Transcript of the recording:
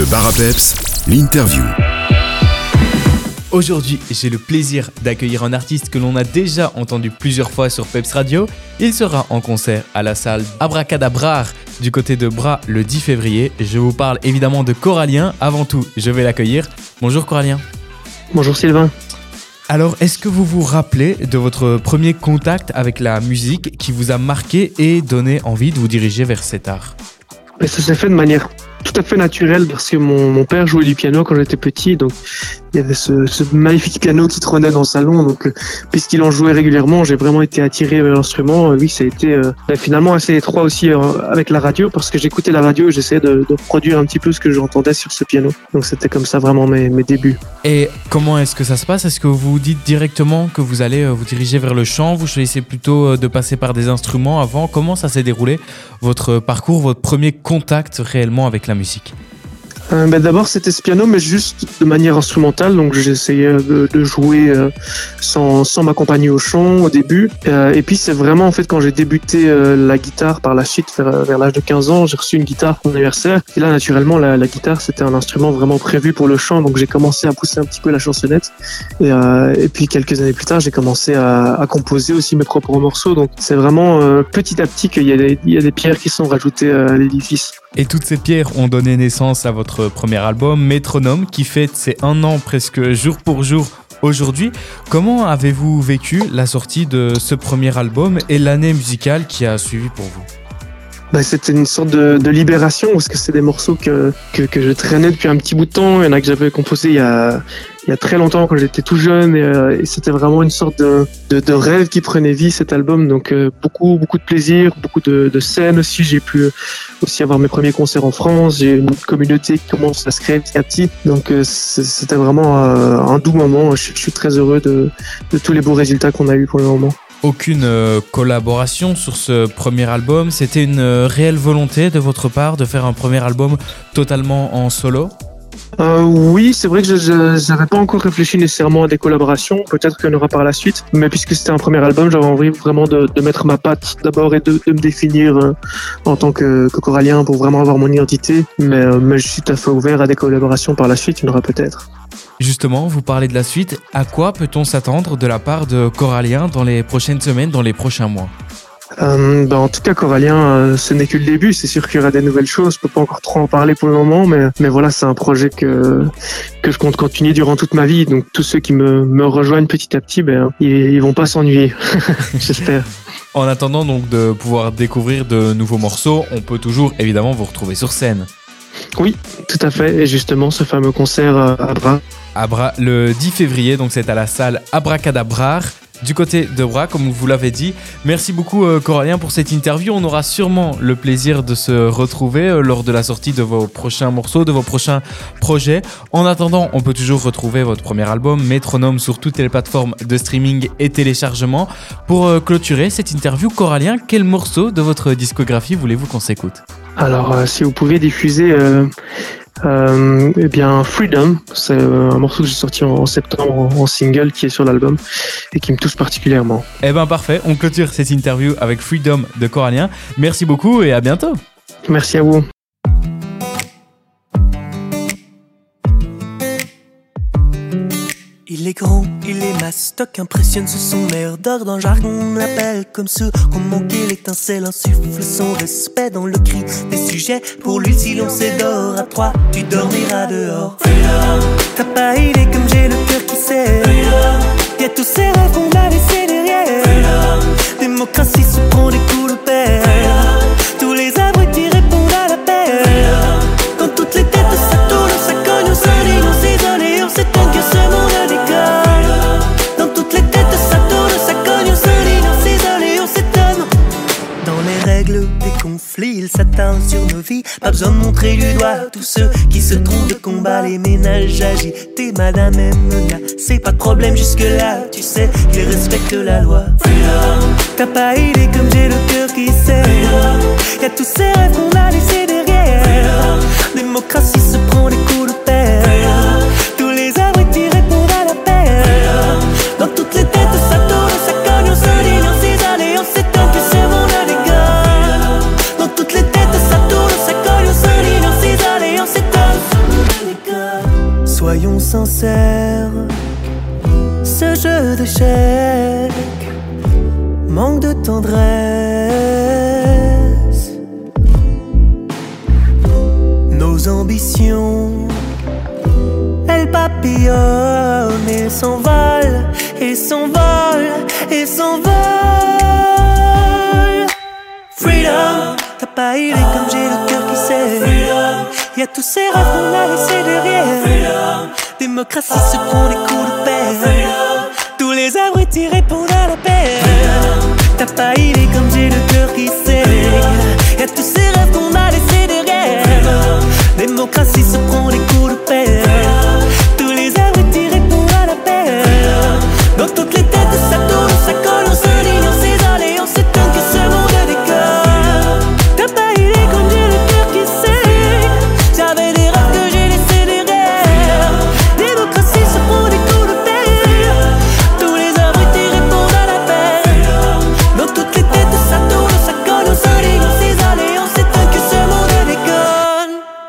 Le bar à peps, l'interview. Aujourd'hui, j'ai le plaisir d'accueillir un artiste que l'on a déjà entendu plusieurs fois sur Peps Radio. Il sera en concert à la salle Abracadabrar du côté de Bras le 10 février. Je vous parle évidemment de Corallien. Avant tout, je vais l'accueillir. Bonjour Corallien. Bonjour Sylvain. Alors, est-ce que vous vous rappelez de votre premier contact avec la musique qui vous a marqué et donné envie de vous diriger vers cet art? Mais Ça s'est fait de manière tout à fait naturelle parce que mon, mon père jouait du piano quand j'étais petit, donc il y avait ce, ce magnifique piano qui trônait dans le salon. Donc, euh, puisqu'il en jouait régulièrement, j'ai vraiment été attiré vers l'instrument. Euh, Oui, ça a été euh, finalement assez étroit aussi avec la radio parce que j'écoutais la radio et j'essayais de, de reproduire un petit peu ce que j'entendais sur ce piano. Donc, c'était comme ça vraiment mes, mes débuts. Et comment est-ce que ça se passe? Est-ce que vous dites directement que vous allez vous diriger vers le chant? Vous choisissez plutôt de passer par des instruments avant? Comment ça s'est déroulé votre parcours, votre premier contact réellement avec la musique? Euh, ben, D'abord, c'était ce piano, mais juste de manière instrumentale. Donc, j'essayais de, jouer euh, sans, m'accompagner au chant au début. Euh, et puis, c'est vraiment en fait quand j'ai débuté la guitare par la suite, vers, l'âge de 15 ans, j'ai reçu une guitare pour mon anniversaire. Et là, naturellement, la, guitare, c'était un instrument vraiment prévu pour le chant. Donc, j'ai commencé à pousser un petit peu la chansonnette. Et, puis, quelques années plus tard, j'ai commencé à, composer aussi mes propres morceaux. Donc, c'est vraiment petit à petit qu'il y, y a des pierres qui sont rajoutées à l'édifice. Et toutes ces pierres ont donné naissance à votre premier album, Métronome, qui fête ses un an presque jour pour jour aujourd'hui. Comment avez-vous vécu la sortie de ce premier album et l'année musicale qui a suivi pour vous? Bah, c'était une sorte de, de libération parce que c'est des morceaux que, que, que je traînais depuis un petit bout de temps. Il y en a que j'avais composé il y a, il y a très longtemps quand j'étais tout jeune et, euh, et c'était vraiment une sorte de, de, de rêve qui prenait vie cet album. Donc euh, beaucoup beaucoup de plaisir, beaucoup de, de scènes aussi. J'ai pu aussi avoir mes premiers concerts en France. J'ai une communauté qui commence à se créer petit à petit. Donc euh, c'était vraiment euh, un doux moment. Je, je suis très heureux de, de tous les beaux résultats qu'on a eu pour le moment. Aucune euh, collaboration sur ce premier album, c'était une euh, réelle volonté de votre part de faire un premier album totalement en solo? Euh, oui, c'est vrai que je n'avais pas encore réfléchi nécessairement à des collaborations. Peut-être qu'il y en aura par la suite. Mais puisque c'était un premier album, j'avais envie vraiment de, mettre ma patte d'abord et de, me définir euh, en tant que, que corallien pour vraiment avoir mon identité. Mais, euh, mais je suis tout à fait ouvert à des collaborations par la suite. Il y en aura peut-être. Justement, vous parlez de la suite. À quoi peut-on s'attendre de la part de Corallien dans les prochaines semaines, dans les prochains mois? Euh, ben, en tout cas, Corallien, euh, ce n'est que le début. C'est sûr qu'il y aura des nouvelles choses. Je peux pas encore trop en parler pour le moment, mais, mais voilà, c'est un projet que, que je compte continuer durant toute ma vie. Donc, tous ceux qui me, me rejoignent petit à petit, ben, ils, ils vont pas s'ennuyer. J'espère. En attendant donc de pouvoir découvrir de nouveaux morceaux, on peut toujours évidemment vous retrouver sur scène. Oui, tout à fait. Et justement, ce fameux concert euh, à Bras. À Bras, le 10 février, donc c'est à la salle Abracadabrar. Du côté de Bras, comme vous l'avez dit. Merci beaucoup, euh, Corallien, pour cette interview. On aura sûrement le plaisir de se retrouver euh, lors de la sortie de vos prochains morceaux, de vos prochains projets. En attendant, on peut toujours retrouver votre premier album, Métronome, sur toutes les plateformes de streaming et téléchargement. Pour euh, clôturer cette interview, Corallien, quel morceau de votre discographie voulez-vous qu'on s'écoute? Alors, si vous pouvez diffuser, euh, eh bien, Freedom, c'est euh, un morceau que j'ai sorti en, septembre en, single qui est sur l'album et qui me touche particulièrement. Eh ben parfait, on clôture cette interview avec Freedom de Corallien. Merci beaucoup et à bientôt. Merci à vous. Mastoc, impressionne sous son air d'or Dans le jargon, on l'appelle comme ceux qu'on manqué l'étincelle Insuffle son respect dans le cri des sujets. Pour lui, si l'on s'édore à trois, tu dormiras dehors. T'as pas idée comme j'ai le cœur qui sait Y'a tous ces rêves qu'on a laissés derrière. Démocratie se prend des coups de père sur nos vies. Pas besoin de montrer du doigt tous ceux qui se trompent de combat, les ménages agités. Madame Mena, c'est pas de problème jusque-là. Tu sais qu'ils respectent la loi. T'as pas idée comme j'ai le cœur qui sait. Ce jeu d'échecs manque de tendresse. Nos ambitions, elles papillonnent et s'envolent, et s'envolent, et s'envolent. Freedom, t'as pas idée comme j'ai le cœur qui sait. Y a tous ces rêves qu'on a laissés derrière. Démocratie se prend des coups de paix. Tous les abrutis répondent à la paix. T'as pas idée comme j'ai le cœur qui